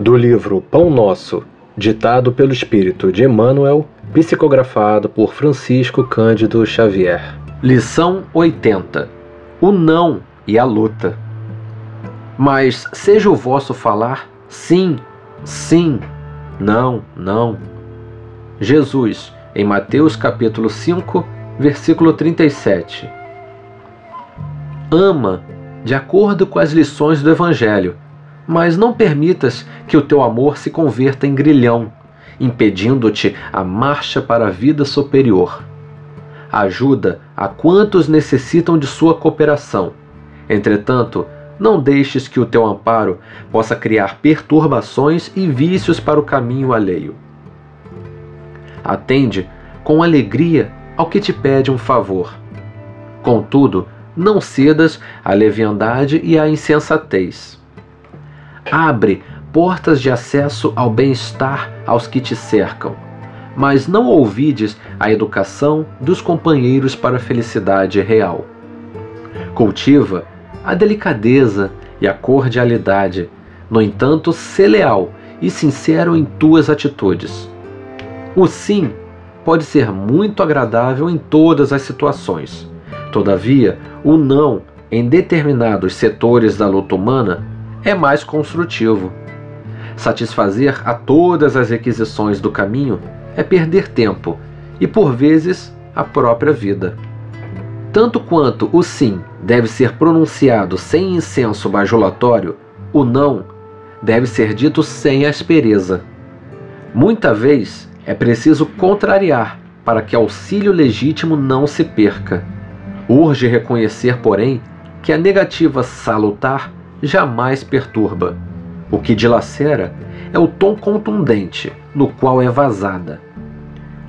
Do livro Pão Nosso, ditado pelo espírito de Emmanuel, psicografado por Francisco Cândido Xavier. Lição 80: O não e a luta. Mas seja o vosso falar sim, sim, não, não. Jesus, em Mateus capítulo 5, versículo 37. Ama de acordo com as lições do Evangelho, mas não permitas que o teu amor se converta em grilhão, impedindo-te a marcha para a vida superior. Ajuda a quantos necessitam de sua cooperação. Entretanto, não deixes que o teu amparo possa criar perturbações e vícios para o caminho alheio. Atende com alegria ao que te pede um favor. Contudo, não cedas à leviandade e à insensatez. Abre portas de acesso ao bem-estar aos que te cercam, mas não ouvides a educação dos companheiros para a felicidade real. Cultiva a delicadeza e a cordialidade, no entanto, sê leal e sincero em tuas atitudes. O sim pode ser muito agradável em todas as situações. Todavia, o não em determinados setores da luta humana é mais construtivo. Satisfazer a todas as requisições do caminho é perder tempo e, por vezes, a própria vida. Tanto quanto o sim deve ser pronunciado sem incenso bajulatório, o não deve ser dito sem aspereza. Muita vez é preciso contrariar para que auxílio legítimo não se perca. Urge reconhecer, porém, que a negativa salutar jamais perturba. O que dilacera é o tom contundente no qual é vazada.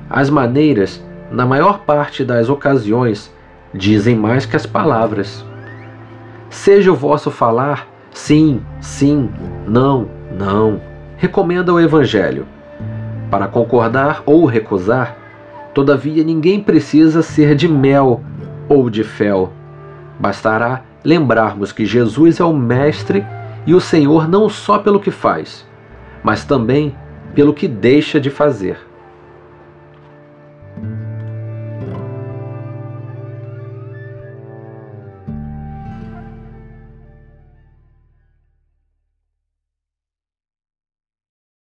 As maneiras, na maior parte das ocasiões, dizem mais que as palavras. Seja o vosso falar sim, sim, não, não. Recomenda o Evangelho. Para concordar ou recusar, todavia ninguém precisa ser de mel ou de fel. Bastará lembrarmos que Jesus é o Mestre e o Senhor não só pelo que faz, mas também pelo que deixa de fazer.